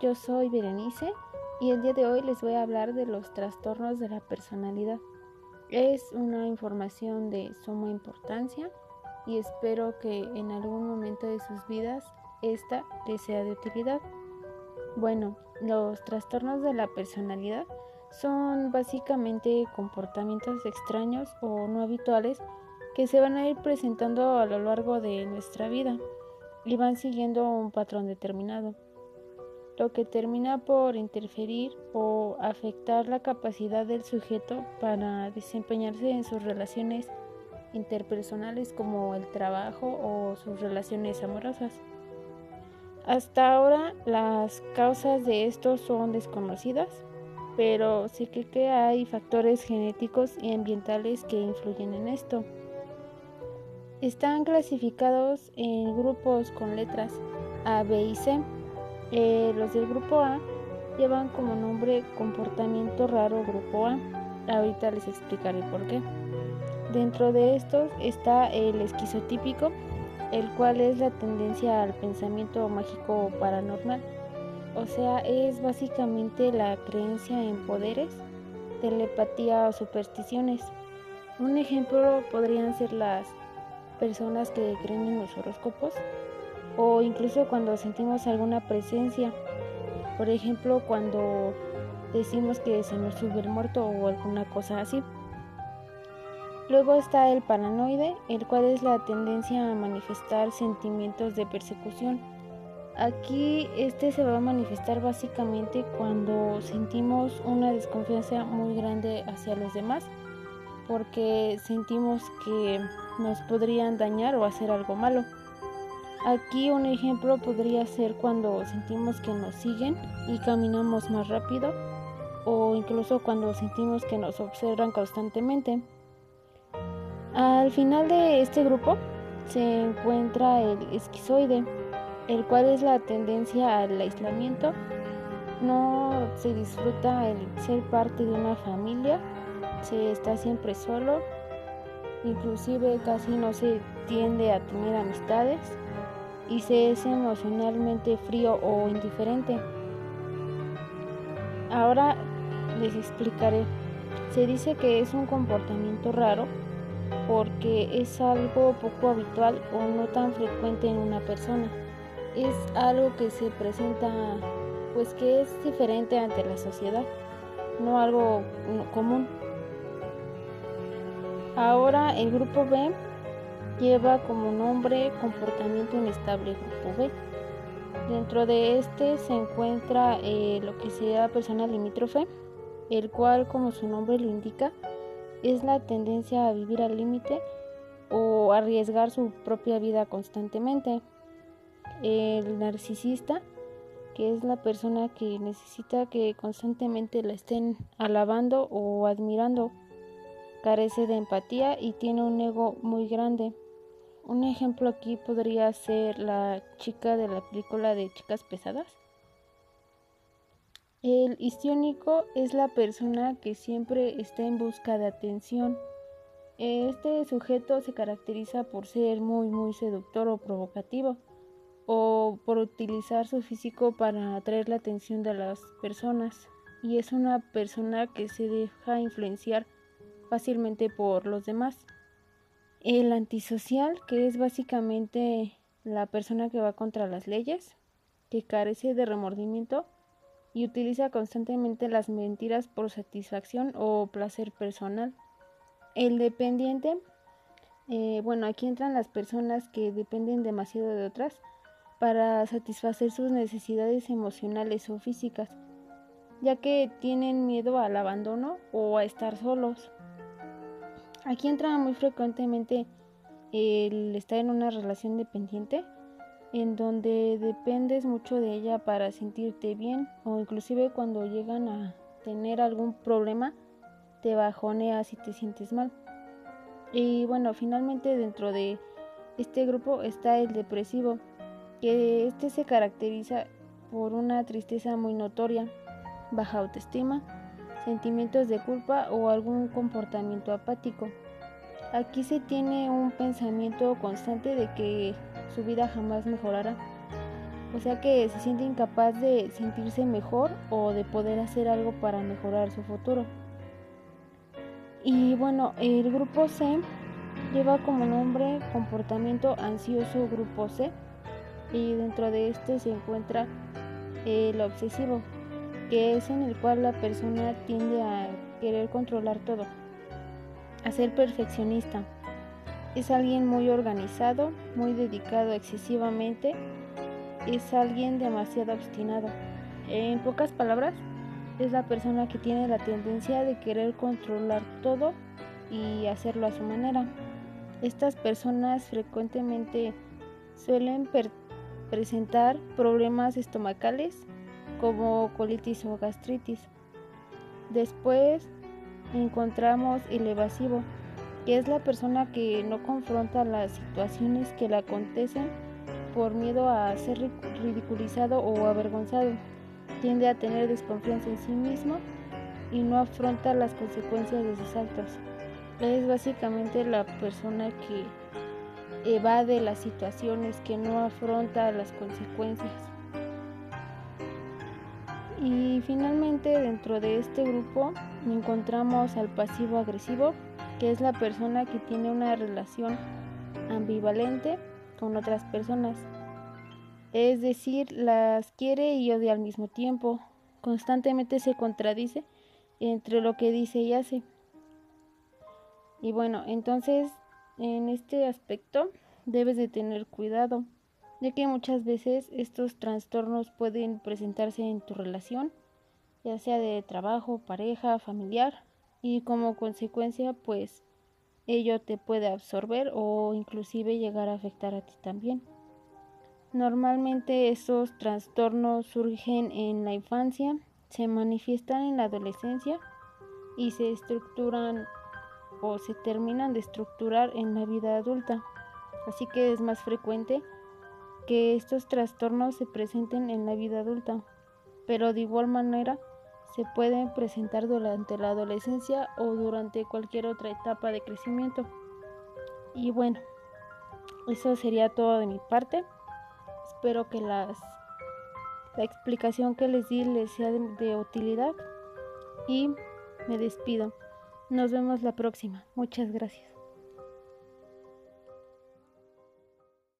yo soy Berenice y el día de hoy les voy a hablar de los trastornos de la personalidad. Es una información de suma importancia y espero que en algún momento de sus vidas esta les sea de utilidad. Bueno, los trastornos de la personalidad son básicamente comportamientos extraños o no habituales que se van a ir presentando a lo largo de nuestra vida y van siguiendo un patrón determinado lo que termina por interferir o afectar la capacidad del sujeto para desempeñarse en sus relaciones interpersonales como el trabajo o sus relaciones amorosas. Hasta ahora las causas de esto son desconocidas, pero sí que, que hay factores genéticos y ambientales que influyen en esto. Están clasificados en grupos con letras A, B y C eh, los del grupo A llevan como nombre comportamiento raro grupo A. Ahorita les explicaré por qué. Dentro de estos está el esquizotípico, el cual es la tendencia al pensamiento mágico o paranormal. O sea, es básicamente la creencia en poderes, telepatía o supersticiones. Un ejemplo podrían ser las personas que creen en los horóscopos o incluso cuando sentimos alguna presencia. Por ejemplo, cuando decimos que se nos sube el muerto o alguna cosa así. Luego está el paranoide, el cual es la tendencia a manifestar sentimientos de persecución. Aquí este se va a manifestar básicamente cuando sentimos una desconfianza muy grande hacia los demás, porque sentimos que nos podrían dañar o hacer algo malo. Aquí un ejemplo podría ser cuando sentimos que nos siguen y caminamos más rápido o incluso cuando sentimos que nos observan constantemente. Al final de este grupo se encuentra el esquizoide, el cual es la tendencia al aislamiento. No se disfruta el ser parte de una familia, se está siempre solo, inclusive casi no se tiende a tener amistades y se es emocionalmente frío o indiferente. Ahora les explicaré. Se dice que es un comportamiento raro porque es algo poco habitual o no tan frecuente en una persona. Es algo que se presenta pues que es diferente ante la sociedad, no algo común. Ahora el grupo B lleva como nombre comportamiento inestable grupo B. Dentro de este se encuentra eh, lo que se llama persona limítrofe, el cual, como su nombre lo indica, es la tendencia a vivir al límite o arriesgar su propia vida constantemente. El narcisista, que es la persona que necesita que constantemente la estén alabando o admirando, carece de empatía y tiene un ego muy grande. Un ejemplo aquí podría ser la chica de la película de Chicas Pesadas. El histiónico es la persona que siempre está en busca de atención. Este sujeto se caracteriza por ser muy muy seductor o provocativo o por utilizar su físico para atraer la atención de las personas y es una persona que se deja influenciar fácilmente por los demás. El antisocial, que es básicamente la persona que va contra las leyes, que carece de remordimiento y utiliza constantemente las mentiras por satisfacción o placer personal. El dependiente, eh, bueno, aquí entran las personas que dependen demasiado de otras para satisfacer sus necesidades emocionales o físicas, ya que tienen miedo al abandono o a estar solos. Aquí entra muy frecuentemente el estar en una relación dependiente en donde dependes mucho de ella para sentirte bien o inclusive cuando llegan a tener algún problema te bajoneas y te sientes mal. Y bueno, finalmente dentro de este grupo está el depresivo, que este se caracteriza por una tristeza muy notoria, baja autoestima, sentimientos de culpa o algún comportamiento apático. Aquí se tiene un pensamiento constante de que su vida jamás mejorará. o sea que se siente incapaz de sentirse mejor o de poder hacer algo para mejorar su futuro. Y bueno, el grupo C lleva como nombre comportamiento ansioso grupo C y dentro de este se encuentra el obsesivo, que es en el cual la persona tiende a querer controlar todo, a ser perfeccionista. Es alguien muy organizado, muy dedicado excesivamente, es alguien demasiado obstinado. En pocas palabras, es la persona que tiene la tendencia de querer controlar todo y hacerlo a su manera. Estas personas frecuentemente suelen presentar problemas estomacales como colitis o gastritis. Después encontramos el evasivo, que es la persona que no confronta las situaciones que le acontecen por miedo a ser ridiculizado o avergonzado. Tiende a tener desconfianza en sí mismo y no afronta las consecuencias de sus actos. Es básicamente la persona que evade las situaciones, que no afronta las consecuencias. Y finalmente dentro de este grupo encontramos al pasivo agresivo, que es la persona que tiene una relación ambivalente con otras personas. Es decir, las quiere y odia al mismo tiempo. Constantemente se contradice entre lo que dice y hace. Y bueno, entonces en este aspecto debes de tener cuidado ya que muchas veces estos trastornos pueden presentarse en tu relación, ya sea de trabajo, pareja, familiar, y como consecuencia pues ello te puede absorber o inclusive llegar a afectar a ti también. Normalmente estos trastornos surgen en la infancia, se manifiestan en la adolescencia y se estructuran o se terminan de estructurar en la vida adulta. Así que es más frecuente que estos trastornos se presenten en la vida adulta, pero de igual manera se pueden presentar durante la adolescencia o durante cualquier otra etapa de crecimiento. Y bueno, eso sería todo de mi parte. Espero que las, la explicación que les di les sea de utilidad y me despido. Nos vemos la próxima. Muchas gracias.